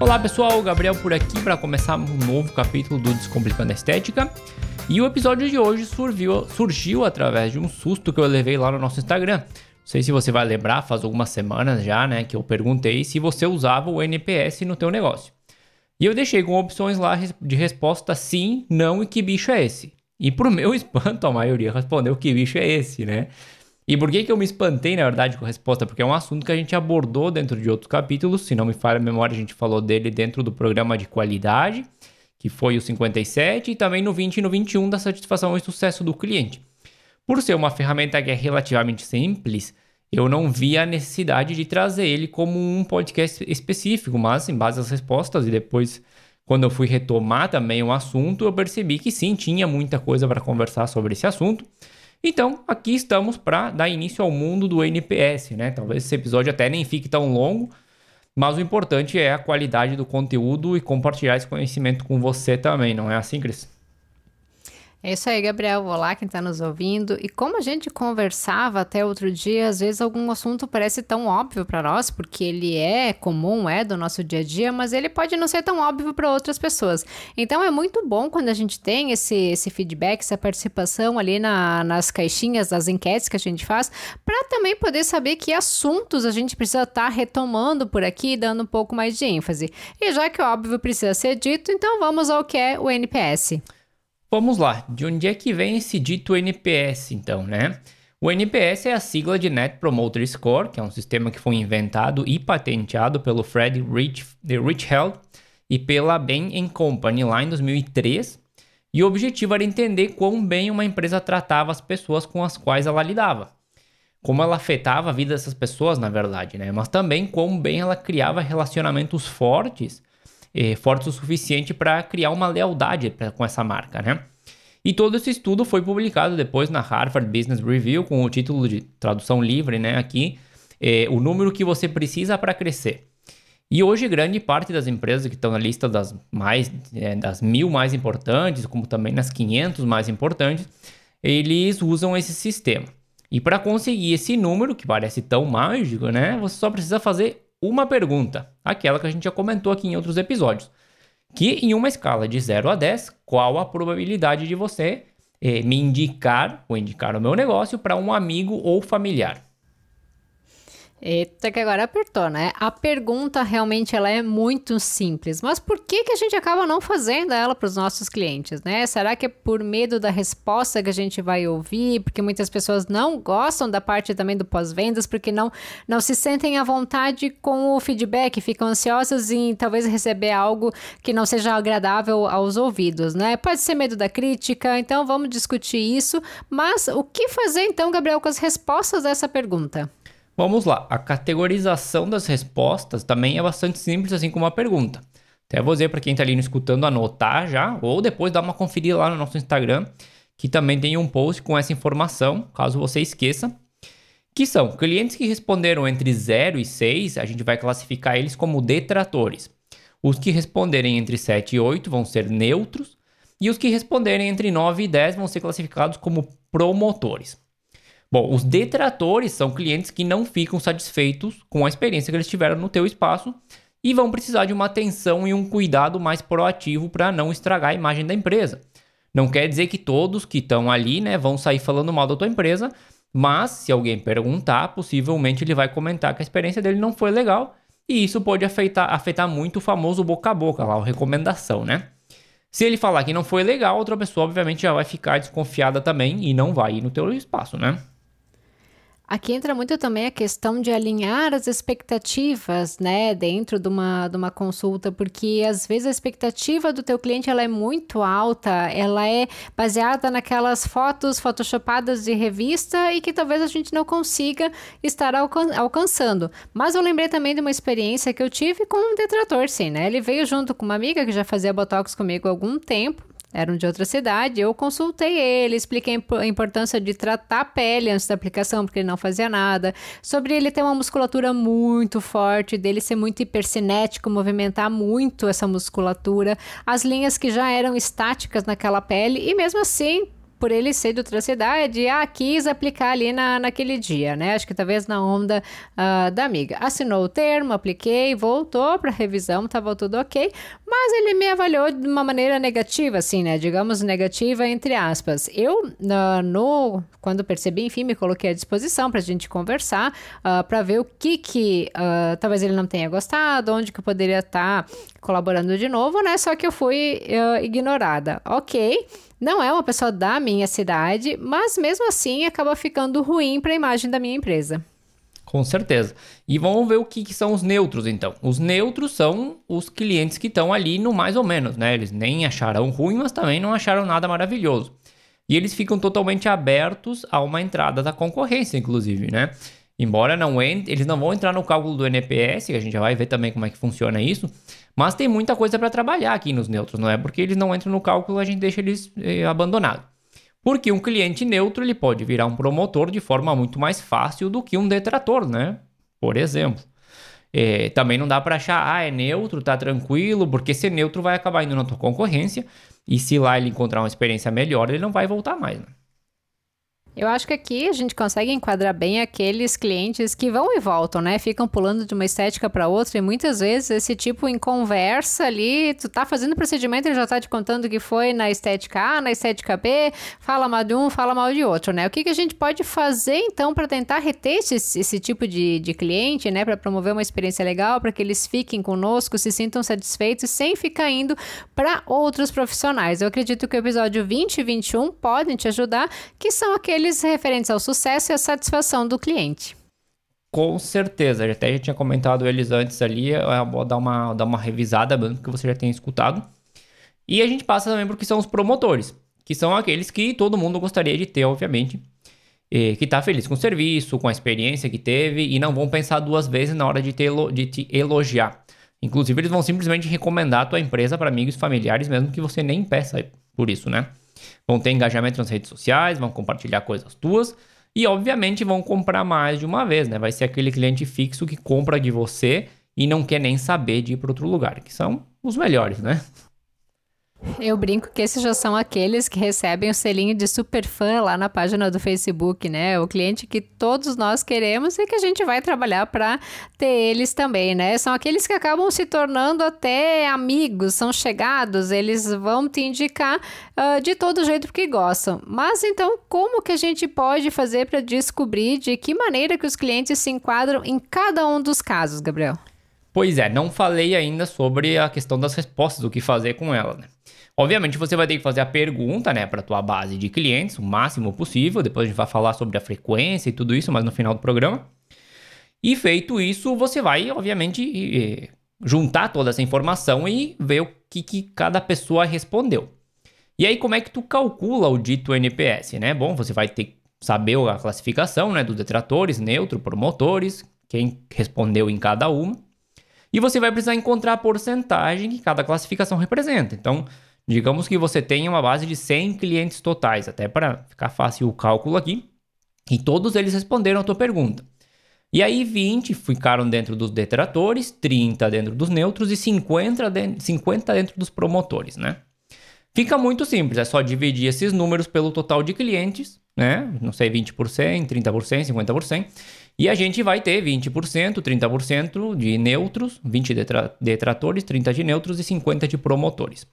Olá pessoal, Gabriel por aqui para começar um novo capítulo do Descomplicando a Estética. E o episódio de hoje surgiu, surgiu através de um susto que eu levei lá no nosso Instagram. Não sei se você vai lembrar, faz algumas semanas já, né, que eu perguntei se você usava o NPS no teu negócio. E eu deixei com opções lá de resposta sim, não e que bicho é esse. E pro meu espanto, a maioria respondeu que bicho é esse, né? E por que, que eu me espantei, na verdade, com a resposta? Porque é um assunto que a gente abordou dentro de outros capítulos. Se não me falha a memória, a gente falou dele dentro do programa de qualidade, que foi o 57, e também no 20 e no 21 da satisfação e sucesso do cliente. Por ser uma ferramenta que é relativamente simples, eu não vi a necessidade de trazer ele como um podcast específico, mas em base às respostas e depois quando eu fui retomar também o assunto, eu percebi que sim, tinha muita coisa para conversar sobre esse assunto. Então, aqui estamos para dar início ao mundo do NPS, né? Talvez esse episódio até nem fique tão longo, mas o importante é a qualidade do conteúdo e compartilhar esse conhecimento com você também, não é assim, Cris? É isso aí, Gabriel. Olá, quem está nos ouvindo. E como a gente conversava até outro dia, às vezes algum assunto parece tão óbvio para nós, porque ele é comum, é do nosso dia a dia, mas ele pode não ser tão óbvio para outras pessoas. Então é muito bom quando a gente tem esse, esse feedback, essa participação ali na, nas caixinhas, das enquetes que a gente faz, para também poder saber que assuntos a gente precisa estar tá retomando por aqui, dando um pouco mais de ênfase. E já que o óbvio precisa ser dito, então vamos ao que é o NPS. Vamos lá, de onde é que vem esse dito NPS então, né? O NPS é a sigla de Net Promoter Score, que é um sistema que foi inventado e patenteado pelo Fred Rich, Richheld e pela Bain Company lá em 2003. E o objetivo era entender quão bem uma empresa tratava as pessoas com as quais ela lidava. Como ela afetava a vida dessas pessoas, na verdade, né? Mas também quão bem ela criava relacionamentos fortes eh, fortes o suficiente para criar uma lealdade pra, com essa marca, né? E todo esse estudo foi publicado depois na Harvard Business Review com o título de tradução livre, né? Aqui, eh, o número que você precisa para crescer. E hoje grande parte das empresas que estão na lista das mais é, das mil mais importantes, como também nas 500 mais importantes, eles usam esse sistema. E para conseguir esse número, que parece tão mágico, né? Você só precisa fazer uma pergunta, aquela que a gente já comentou aqui em outros episódios, que em uma escala de 0 a 10, qual a probabilidade de você eh, me indicar ou indicar o meu negócio para um amigo ou familiar? Eita, que agora apertou, né? A pergunta realmente ela é muito simples, mas por que, que a gente acaba não fazendo ela para os nossos clientes, né? Será que é por medo da resposta que a gente vai ouvir? Porque muitas pessoas não gostam da parte também do pós-vendas, porque não, não se sentem à vontade com o feedback, ficam ansiosas em talvez receber algo que não seja agradável aos ouvidos, né? Pode ser medo da crítica, então vamos discutir isso. Mas o que fazer então, Gabriel, com as respostas dessa pergunta? Vamos lá, a categorização das respostas também é bastante simples, assim como a pergunta. Até vou dizer para quem está ali escutando anotar já, ou depois dar uma conferida lá no nosso Instagram, que também tem um post com essa informação, caso você esqueça. Que são clientes que responderam entre 0 e 6, a gente vai classificar eles como detratores. Os que responderem entre 7 e 8 vão ser neutros, e os que responderem entre 9 e 10 vão ser classificados como promotores. Bom, os detratores são clientes que não ficam satisfeitos com a experiência que eles tiveram no teu espaço e vão precisar de uma atenção e um cuidado mais proativo para não estragar a imagem da empresa. Não quer dizer que todos que estão ali, né, vão sair falando mal da tua empresa, mas se alguém perguntar, possivelmente ele vai comentar que a experiência dele não foi legal e isso pode afetar, afetar muito o famoso boca a boca, lá, a recomendação, né? Se ele falar que não foi legal, outra pessoa obviamente já vai ficar desconfiada também e não vai ir no teu espaço, né? Aqui entra muito também a questão de alinhar as expectativas, né, dentro de uma, de uma consulta, porque às vezes a expectativa do teu cliente ela é muito alta, ela é baseada naquelas fotos photoshopadas de revista e que talvez a gente não consiga estar alcan alcançando. Mas eu lembrei também de uma experiência que eu tive com um detrator, sim, né? Ele veio junto com uma amiga que já fazia botox comigo há algum tempo eram de outra cidade. Eu consultei ele, expliquei a importância de tratar a pele antes da aplicação, porque ele não fazia nada. Sobre ele ter uma musculatura muito forte, dele ser muito hipercinético, movimentar muito essa musculatura. As linhas que já eram estáticas naquela pele, e mesmo assim por ele ser de outra cidade, ah, quis aplicar ali na, naquele dia, né? Acho que talvez na onda uh, da amiga. Assinou o termo, apliquei, voltou para revisão, estava tudo ok, mas ele me avaliou de uma maneira negativa, assim, né? Digamos negativa entre aspas. Eu, uh, no, quando percebi, enfim, me coloquei à disposição para a gente conversar, uh, para ver o que que uh, talvez ele não tenha gostado, onde que eu poderia estar tá colaborando de novo, né? Só que eu fui ignorada. Ok. Não é uma pessoa da minha cidade, mas mesmo assim acaba ficando ruim para a imagem da minha empresa. Com certeza. E vamos ver o que, que, são os neutros, então. Os neutros são os clientes que estão ali no mais ou menos, né? Eles nem acharam ruim, mas também não acharam nada maravilhoso. E eles ficam totalmente abertos a uma entrada da concorrência, inclusive, né? Embora não entre, eles não vão entrar no cálculo do NPS, que a gente já vai ver também como é que funciona isso, mas tem muita coisa para trabalhar aqui nos neutros, não é porque eles não entram no cálculo a gente deixa eles eh, abandonados. Porque um cliente neutro ele pode virar um promotor de forma muito mais fácil do que um detrator, né? Por exemplo. É, também não dá para achar, ah, é neutro, tá tranquilo, porque ser neutro vai acabar indo na tua concorrência e se lá ele encontrar uma experiência melhor, ele não vai voltar mais. Né? Eu acho que aqui a gente consegue enquadrar bem aqueles clientes que vão e voltam, né? Ficam pulando de uma estética para outra e muitas vezes esse tipo em conversa ali, tu tá fazendo procedimento, ele já tá te contando que foi na estética A, na estética B, fala mal de um, fala mal de outro, né? O que, que a gente pode fazer então para tentar reter esse, esse tipo de, de cliente, né? Para promover uma experiência legal, para que eles fiquem conosco, se sintam satisfeitos sem ficar indo para outros profissionais. Eu acredito que o episódio 20 e 21 podem te ajudar, que são aqueles aqueles referentes ao sucesso e à satisfação do cliente. Com certeza, até já tinha comentado eles antes ali, eu vou dar uma, dar uma revisada, que você já tenha escutado. E a gente passa também porque são os promotores, que são aqueles que todo mundo gostaria de ter, obviamente, que está feliz com o serviço, com a experiência que teve e não vão pensar duas vezes na hora de te, de te elogiar. Inclusive, eles vão simplesmente recomendar a tua empresa para amigos e familiares, mesmo que você nem peça por isso, né? Vão ter engajamento nas redes sociais, vão compartilhar coisas tuas e, obviamente, vão comprar mais de uma vez, né? Vai ser aquele cliente fixo que compra de você e não quer nem saber de ir para outro lugar, que são os melhores, né? Eu brinco que esses já são aqueles que recebem o selinho de super fã lá na página do Facebook, né? O cliente que todos nós queremos e que a gente vai trabalhar para ter eles também, né? São aqueles que acabam se tornando até amigos, são chegados, eles vão te indicar uh, de todo jeito que gostam. Mas então, como que a gente pode fazer para descobrir de que maneira que os clientes se enquadram em cada um dos casos, Gabriel? Pois é, não falei ainda sobre a questão das respostas, o que fazer com ela, né? Obviamente você vai ter que fazer a pergunta, né, para tua base de clientes, o máximo possível. Depois a gente vai falar sobre a frequência e tudo isso, mas no final do programa. E feito isso, você vai, obviamente, juntar toda essa informação e ver o que, que cada pessoa respondeu. E aí, como é que tu calcula o dito NPS, né? Bom, você vai ter que saber a classificação, né, dos detratores, neutro, promotores, quem respondeu em cada uma. E você vai precisar encontrar a porcentagem que cada classificação representa. Então, Digamos que você tenha uma base de 100 clientes totais, até para ficar fácil o cálculo aqui, e todos eles responderam a tua pergunta. E aí 20 ficaram dentro dos detratores, 30 dentro dos neutros e 50 dentro, 50 dentro dos promotores, né? Fica muito simples, é só dividir esses números pelo total de clientes, né? Não sei, 20%, 30%, 50%. E a gente vai ter 20%, 30% de neutros, 20 detratores, 30 de neutros e 50 de promotores.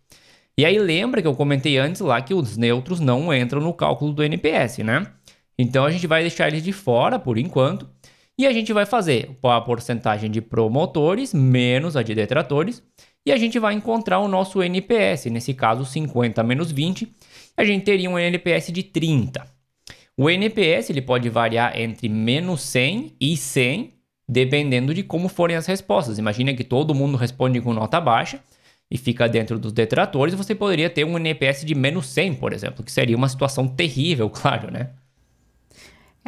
E aí lembra que eu comentei antes lá que os neutros não entram no cálculo do NPS, né? Então a gente vai deixar eles de fora por enquanto e a gente vai fazer a porcentagem de promotores menos a de detratores e a gente vai encontrar o nosso NPS, nesse caso 50 menos 20, a gente teria um NPS de 30. O NPS ele pode variar entre menos 100 e 100, dependendo de como forem as respostas. Imagina que todo mundo responde com nota baixa, e fica dentro dos detratores, você poderia ter um NPS de menos 100, por exemplo, que seria uma situação terrível, claro, né?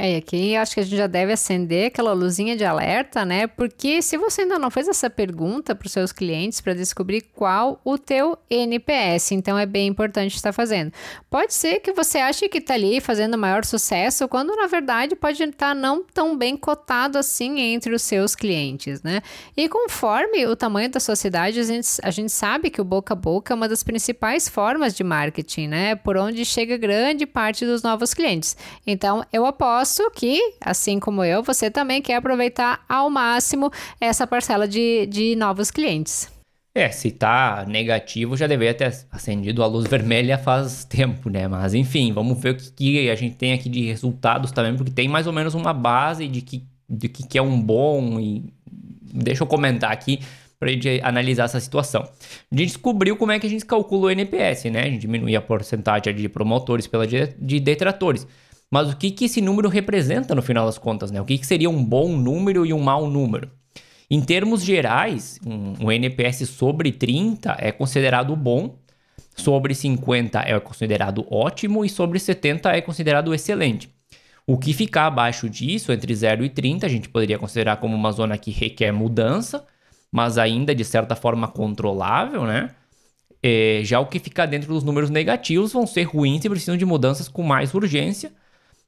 É, e aqui acho que a gente já deve acender aquela luzinha de alerta, né? Porque se você ainda não fez essa pergunta para os seus clientes para descobrir qual o teu NPS, então é bem importante estar fazendo. Pode ser que você ache que está ali fazendo maior sucesso, quando na verdade pode estar não tão bem cotado assim entre os seus clientes, né? E conforme o tamanho da sociedade, a gente, a gente sabe que o boca a boca é uma das principais formas de marketing, né? Por onde chega grande parte dos novos clientes. Então, eu aposto aposto que, assim como eu, você também quer aproveitar ao máximo essa parcela de, de novos clientes. É, se tá negativo, já deveria ter acendido a luz vermelha faz tempo, né? Mas enfim, vamos ver o que, que a gente tem aqui de resultados também, porque tem mais ou menos uma base de que, de que, que é um bom e deixa eu comentar aqui para gente analisar essa situação. A gente descobriu como é que a gente calcula o NPS, né? A gente diminui a porcentagem de promotores pela de detratores. Mas o que, que esse número representa no final das contas, né? O que, que seria um bom número e um mau número? Em termos gerais, um, um NPS sobre 30 é considerado bom, sobre 50 é considerado ótimo e sobre 70 é considerado excelente. O que ficar abaixo disso, entre 0 e 30, a gente poderia considerar como uma zona que requer mudança, mas ainda de certa forma controlável, né? É, já o que ficar dentro dos números negativos vão ser ruins e precisam de mudanças com mais urgência,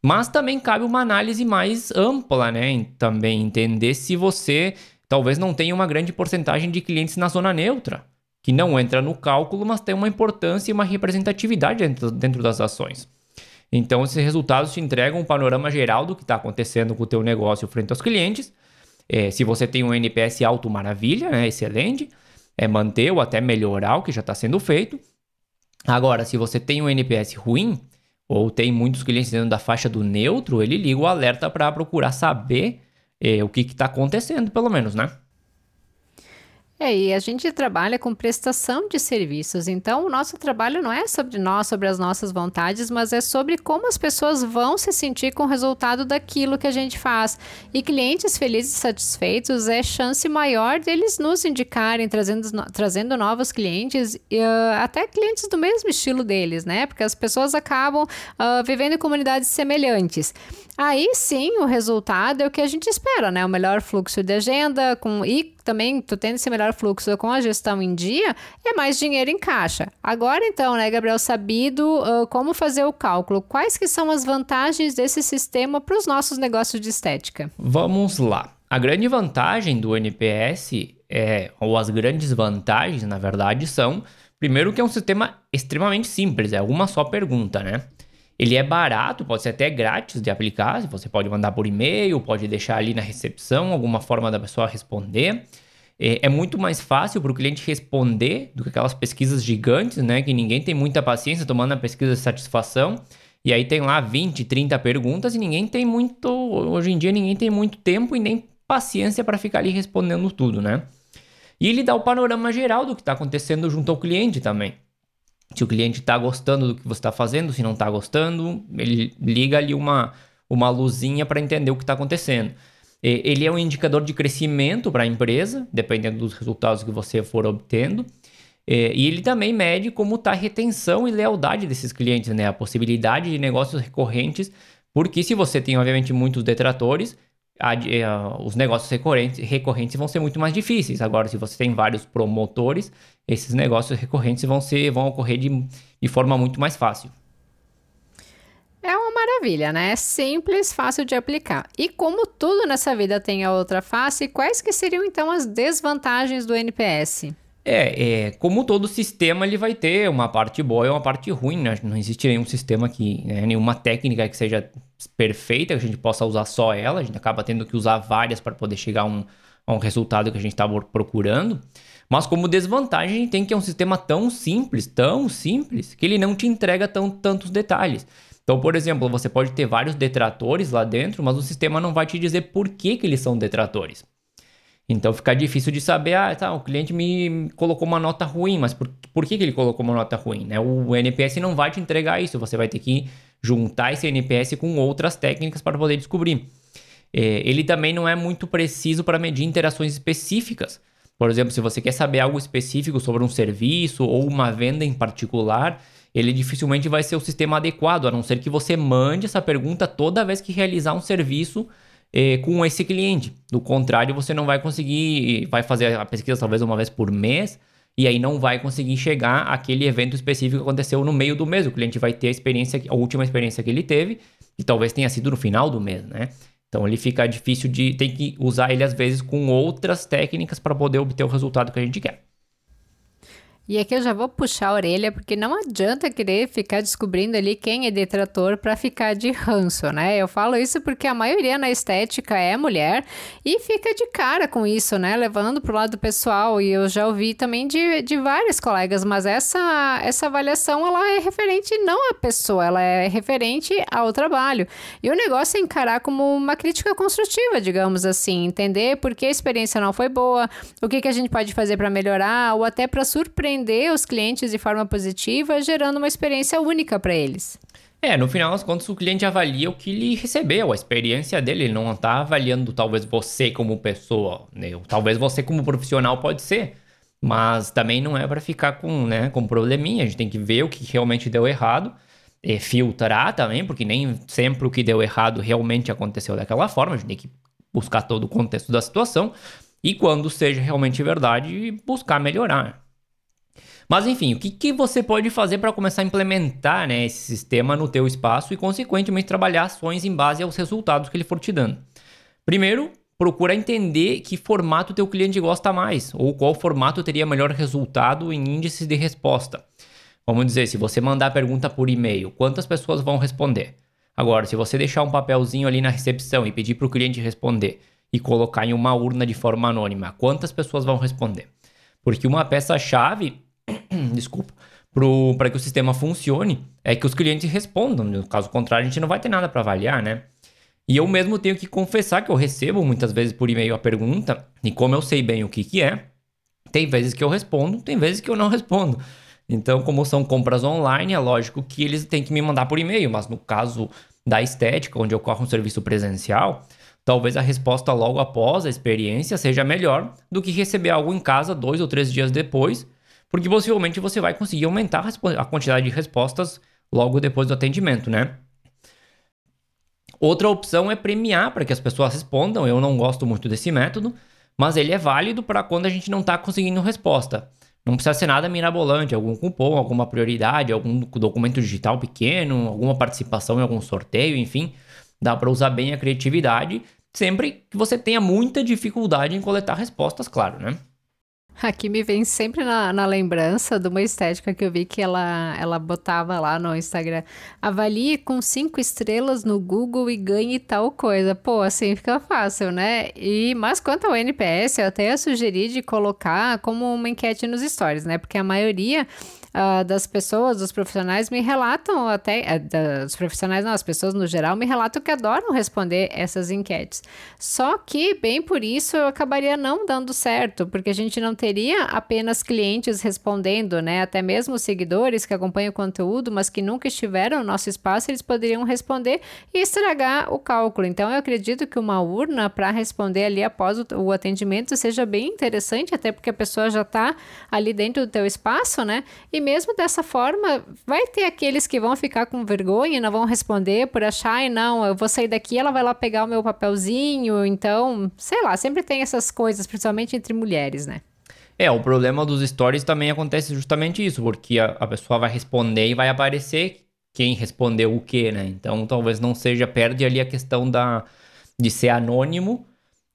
mas também cabe uma análise mais ampla, né? Também entender se você talvez não tenha uma grande porcentagem de clientes na zona neutra, que não entra no cálculo, mas tem uma importância e uma representatividade dentro, das ações. Então, esses resultados te entregam um panorama geral do que está acontecendo com o teu negócio frente aos clientes. É, se você tem um NPS alto, maravilha, né? excelente. É manter ou até melhorar o que já está sendo feito. Agora, se você tem um NPS ruim, ou tem muitos clientes dentro da faixa do neutro, ele liga o alerta para procurar saber eh, o que está acontecendo, pelo menos, né? É, e a gente trabalha com prestação de serviços, então o nosso trabalho não é sobre nós, sobre as nossas vontades, mas é sobre como as pessoas vão se sentir com o resultado daquilo que a gente faz. E clientes felizes e satisfeitos é chance maior deles nos indicarem, trazendo, trazendo novos clientes, uh, até clientes do mesmo estilo deles, né? Porque as pessoas acabam uh, vivendo em comunidades semelhantes. Aí sim, o resultado é o que a gente espera, né? O melhor fluxo de agenda com e também tu tendo esse melhor fluxo com a gestão em dia, é mais dinheiro em caixa. Agora então, né, Gabriel, sabido uh, como fazer o cálculo, quais que são as vantagens desse sistema para os nossos negócios de estética? Vamos lá. A grande vantagem do NPS é, ou as grandes vantagens, na verdade, são primeiro que é um sistema extremamente simples, é uma só pergunta, né? Ele é barato, pode ser até grátis de aplicar. Você pode mandar por e-mail, pode deixar ali na recepção alguma forma da pessoa responder. É, é muito mais fácil para o cliente responder do que aquelas pesquisas gigantes, né? Que ninguém tem muita paciência tomando a pesquisa de satisfação. E aí tem lá 20, 30 perguntas e ninguém tem muito. Hoje em dia ninguém tem muito tempo e nem paciência para ficar ali respondendo tudo, né? E ele dá o panorama geral do que está acontecendo junto ao cliente também. Se o cliente está gostando do que você está fazendo, se não está gostando, ele liga ali uma, uma luzinha para entender o que está acontecendo. Ele é um indicador de crescimento para a empresa, dependendo dos resultados que você for obtendo. E ele também mede como está a retenção e lealdade desses clientes, né? A possibilidade de negócios recorrentes, porque se você tem, obviamente, muitos detratores, a, a, eh, os negócios recorrentes, recorrentes vão ser muito mais difíceis. Agora, se você tem vários promotores, esses negócios recorrentes vão, ser, vão ocorrer de, de forma muito mais fácil. É uma maravilha, né? É simples, fácil de aplicar. E como tudo nessa vida tem a outra face, quais que seriam então as desvantagens do NPS? É, é, como todo sistema, ele vai ter uma parte boa e uma parte ruim, né? Não existe nenhum sistema que, né, nenhuma técnica que seja perfeita, que a gente possa usar só ela, a gente acaba tendo que usar várias para poder chegar a um, a um resultado que a gente está procurando. Mas como desvantagem, a gente tem que é um sistema tão simples, tão simples, que ele não te entrega tão, tantos detalhes. Então, por exemplo, você pode ter vários detratores lá dentro, mas o sistema não vai te dizer por que, que eles são detratores. Então fica difícil de saber, ah, tá, o cliente me colocou uma nota ruim, mas por, por que, que ele colocou uma nota ruim? Né? O NPS não vai te entregar isso, você vai ter que juntar esse NPS com outras técnicas para poder descobrir. É, ele também não é muito preciso para medir interações específicas. Por exemplo, se você quer saber algo específico sobre um serviço ou uma venda em particular, ele dificilmente vai ser o sistema adequado, a não ser que você mande essa pergunta toda vez que realizar um serviço eh, com esse cliente. Do contrário, você não vai conseguir, vai fazer a pesquisa talvez uma vez por mês, e aí não vai conseguir chegar àquele evento específico que aconteceu no meio do mês. O cliente vai ter a experiência, a última experiência que ele teve, e talvez tenha sido no final do mês, né? Então ele fica difícil de. tem que usar ele às vezes com outras técnicas para poder obter o resultado que a gente quer. E aqui eu já vou puxar a orelha, porque não adianta querer ficar descobrindo ali quem é detrator para ficar de ranço, né? Eu falo isso porque a maioria na estética é mulher e fica de cara com isso, né? Levando pro lado pessoal. E eu já ouvi também de, de vários colegas, mas essa, essa avaliação ela é referente não à pessoa, ela é referente ao trabalho. E o negócio é encarar como uma crítica construtiva, digamos assim, entender por que a experiência não foi boa, o que, que a gente pode fazer para melhorar, ou até para surpreender surpreender os clientes de forma positiva, gerando uma experiência única para eles. É, no final das contas, o cliente avalia o que ele recebeu, a experiência dele. Ele não está avaliando talvez você como pessoa, né? talvez você como profissional pode ser, mas também não é para ficar com, né, com probleminha. A gente tem que ver o que realmente deu errado, e filtrar também, porque nem sempre o que deu errado realmente aconteceu daquela forma. A gente tem que buscar todo o contexto da situação e quando seja realmente verdade, buscar melhorar. Mas enfim, o que, que você pode fazer para começar a implementar né, esse sistema no teu espaço e, consequentemente, trabalhar ações em base aos resultados que ele for te dando? Primeiro, procura entender que formato teu cliente gosta mais ou qual formato teria melhor resultado em índices de resposta. Vamos dizer, se você mandar a pergunta por e-mail, quantas pessoas vão responder? Agora, se você deixar um papelzinho ali na recepção e pedir para o cliente responder e colocar em uma urna de forma anônima, quantas pessoas vão responder? Porque uma peça-chave desculpa, para que o sistema funcione, é que os clientes respondam. No caso contrário, a gente não vai ter nada para avaliar, né? E eu mesmo tenho que confessar que eu recebo muitas vezes por e-mail a pergunta, e como eu sei bem o que, que é, tem vezes que eu respondo, tem vezes que eu não respondo. Então, como são compras online, é lógico que eles têm que me mandar por e-mail, mas no caso da estética, onde ocorre um serviço presencial, talvez a resposta logo após a experiência seja melhor do que receber algo em casa dois ou três dias depois porque possivelmente você vai conseguir aumentar a quantidade de respostas logo depois do atendimento, né? Outra opção é premiar para que as pessoas respondam. Eu não gosto muito desse método, mas ele é válido para quando a gente não está conseguindo resposta. Não precisa ser nada mirabolante, algum cupom, alguma prioridade, algum documento digital pequeno, alguma participação em algum sorteio, enfim. Dá para usar bem a criatividade, sempre que você tenha muita dificuldade em coletar respostas, claro, né? Aqui me vem sempre na, na, lembrança de uma estética que eu vi que ela, ela botava lá no Instagram. Avalie com cinco estrelas no Google e ganhe tal coisa. Pô, assim fica fácil, né? E, mas quanto ao NPS, eu até sugeri de colocar como uma enquete nos stories, né? Porque a maioria uh, das pessoas, dos profissionais, me relatam até, uh, dos profissionais não, as pessoas no geral me relatam que adoram responder essas enquetes. Só que, bem por isso, eu acabaria não dando certo, porque a gente não teria apenas clientes respondendo, né? Até mesmo seguidores que acompanham o conteúdo, mas que nunca estiveram no nosso espaço, eles poderiam responder e estragar o cálculo. Então, eu acredito que uma urna para responder ali após o, o atendimento seja bem interessante, até porque a pessoa já está ali dentro do teu espaço, né? E mesmo dessa forma, vai ter aqueles que vão ficar com vergonha não vão responder por achar, e não, eu vou sair daqui, ela vai lá pegar o meu papelzinho. Então, sei lá, sempre tem essas coisas, principalmente entre mulheres, né? É, o problema dos stories também acontece justamente isso, porque a, a pessoa vai responder e vai aparecer quem respondeu o que, né? Então talvez não seja, perde ali a questão da, de ser anônimo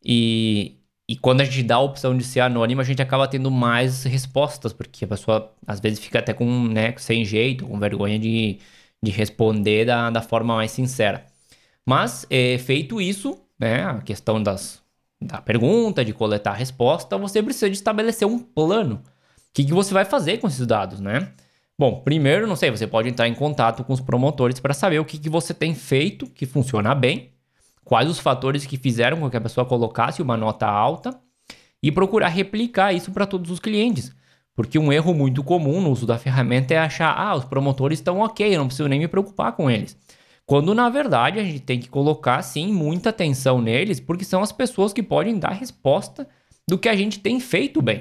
e, e quando a gente dá a opção de ser anônimo, a gente acaba tendo mais respostas, porque a pessoa às vezes fica até com, né, sem jeito, com vergonha de, de responder da, da forma mais sincera. Mas, é, feito isso, né, a questão das, da pergunta, de coletar a resposta, você precisa de estabelecer um plano. O que, que você vai fazer com esses dados, né? Bom, primeiro, não sei, você pode entrar em contato com os promotores para saber o que, que você tem feito que funciona bem quais os fatores que fizeram com que a pessoa colocasse uma nota alta e procurar replicar isso para todos os clientes. Porque um erro muito comum no uso da ferramenta é achar, ah, os promotores estão ok, eu não preciso nem me preocupar com eles. Quando na verdade a gente tem que colocar sim muita atenção neles, porque são as pessoas que podem dar resposta do que a gente tem feito bem,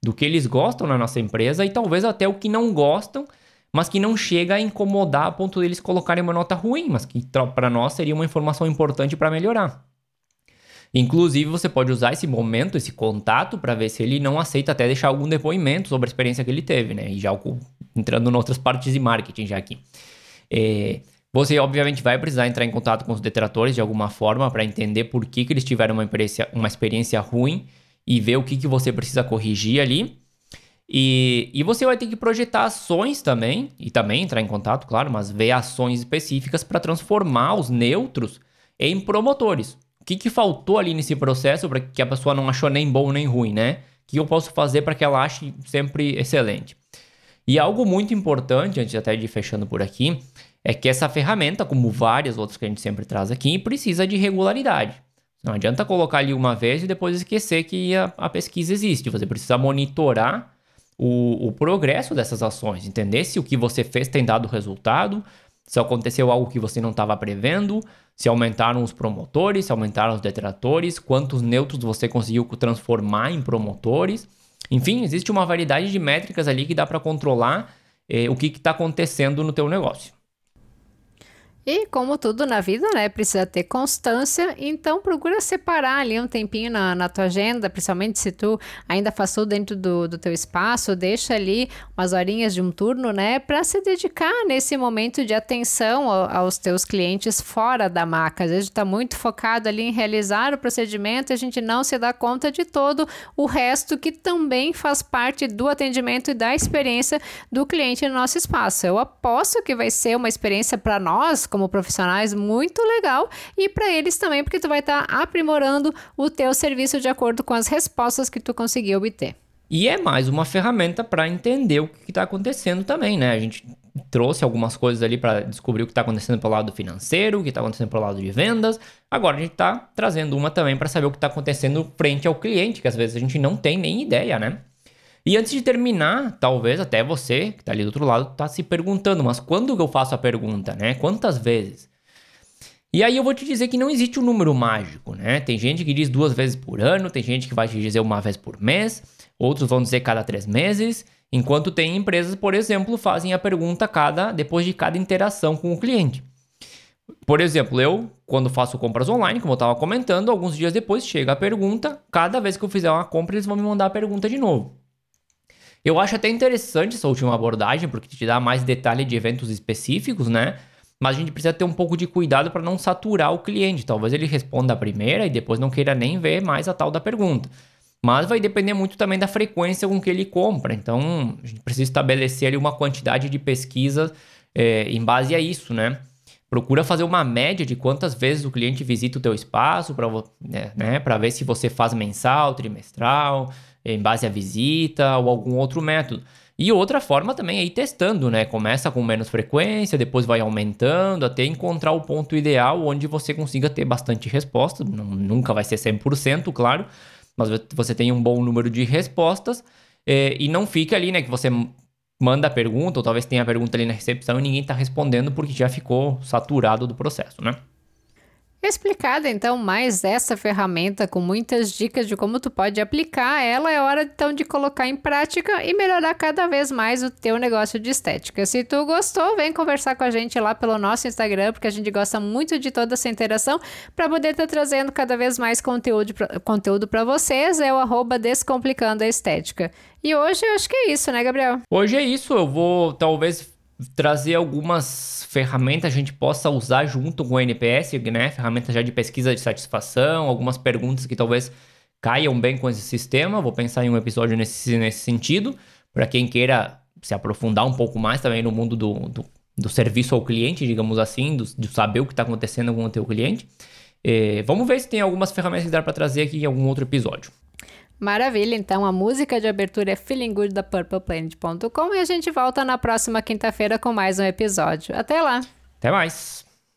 do que eles gostam na nossa empresa e talvez até o que não gostam, mas que não chega a incomodar a ponto deles colocarem uma nota ruim, mas que para nós seria uma informação importante para melhorar. Inclusive, você pode usar esse momento, esse contato, para ver se ele não aceita até deixar algum depoimento sobre a experiência que ele teve, né? E já entrando em outras partes de marketing já aqui. É, você, obviamente, vai precisar entrar em contato com os detratores de alguma forma para entender por que, que eles tiveram uma experiência, uma experiência ruim e ver o que, que você precisa corrigir ali. E, e você vai ter que projetar ações também, e também entrar em contato, claro, mas ver ações específicas para transformar os neutros em promotores. O que, que faltou ali nesse processo para que a pessoa não achou nem bom nem ruim, né? O que eu posso fazer para que ela ache sempre excelente? E algo muito importante, antes até de fechando por aqui, é que essa ferramenta, como várias outras que a gente sempre traz aqui, precisa de regularidade. Não adianta colocar ali uma vez e depois esquecer que a, a pesquisa existe. Você precisa monitorar o, o progresso dessas ações, entender se o que você fez tem dado resultado, se aconteceu algo que você não estava prevendo, se aumentaram os promotores, se aumentaram os detratores, quantos neutros você conseguiu transformar em promotores. Enfim, existe uma variedade de métricas ali que dá para controlar eh, o que está acontecendo no teu negócio. E como tudo na vida, né, precisa ter constância, então procura separar ali um tempinho na, na tua agenda, principalmente se tu ainda faz dentro do, do teu espaço, deixa ali umas horinhas de um turno, né, para se dedicar nesse momento de atenção aos teus clientes fora da maca. Às vezes está muito focado ali em realizar o procedimento a gente não se dá conta de todo o resto que também faz parte do atendimento e da experiência do cliente no nosso espaço. Eu aposto que vai ser uma experiência para nós como profissionais muito legal e para eles também, porque tu vai estar tá aprimorando o teu serviço de acordo com as respostas que tu conseguiu obter. E é mais uma ferramenta para entender o que está acontecendo também, né? A gente trouxe algumas coisas ali para descobrir o que está acontecendo pelo lado financeiro, o que está acontecendo pelo lado de vendas. Agora a gente está trazendo uma também para saber o que está acontecendo frente ao cliente, que às vezes a gente não tem nem ideia, né? E antes de terminar, talvez até você que está ali do outro lado está se perguntando, mas quando que eu faço a pergunta, né? Quantas vezes? E aí eu vou te dizer que não existe um número mágico, né? Tem gente que diz duas vezes por ano, tem gente que vai te dizer uma vez por mês, outros vão dizer cada três meses, enquanto tem empresas, por exemplo, fazem a pergunta cada depois de cada interação com o cliente. Por exemplo, eu, quando faço compras online, como eu estava comentando, alguns dias depois chega a pergunta, cada vez que eu fizer uma compra, eles vão me mandar a pergunta de novo. Eu acho até interessante essa última abordagem, porque te dá mais detalhe de eventos específicos, né? Mas a gente precisa ter um pouco de cuidado para não saturar o cliente. Talvez ele responda a primeira e depois não queira nem ver mais a tal da pergunta. Mas vai depender muito também da frequência com que ele compra. Então, a gente precisa estabelecer ali uma quantidade de pesquisas é, em base a isso, né? Procura fazer uma média de quantas vezes o cliente visita o teu espaço para né, né, ver se você faz mensal, trimestral, em base à visita ou algum outro método. E outra forma também é ir testando, né? Começa com menos frequência, depois vai aumentando até encontrar o ponto ideal onde você consiga ter bastante resposta. Nunca vai ser 100%, claro, mas você tem um bom número de respostas é, e não fica ali, né? Que você manda a pergunta, ou talvez tenha a pergunta ali na recepção e ninguém está respondendo porque já ficou saturado do processo, né? Explicada então mais essa ferramenta com muitas dicas de como tu pode aplicar ela, é hora então de colocar em prática e melhorar cada vez mais o teu negócio de estética. Se tu gostou, vem conversar com a gente lá pelo nosso Instagram, porque a gente gosta muito de toda essa interação para poder estar tá trazendo cada vez mais conteúdo conteúdo para vocês. É o arroba Descomplicando a Estética. E hoje eu acho que é isso, né, Gabriel? Hoje é isso. Eu vou talvez trazer algumas ferramentas a gente possa usar junto com o NPS, né? Ferramentas já de pesquisa de satisfação, algumas perguntas que talvez caiam bem com esse sistema. Vou pensar em um episódio nesse, nesse sentido, para quem queira se aprofundar um pouco mais também no mundo do, do, do serviço ao cliente, digamos assim, do, de saber o que está acontecendo com o teu cliente. Eh, vamos ver se tem algumas ferramentas que dá para trazer aqui em algum outro episódio. Maravilha, então a música de abertura é Feeling Good da PurplePlanet.com e a gente volta na próxima quinta-feira com mais um episódio. Até lá! Até mais!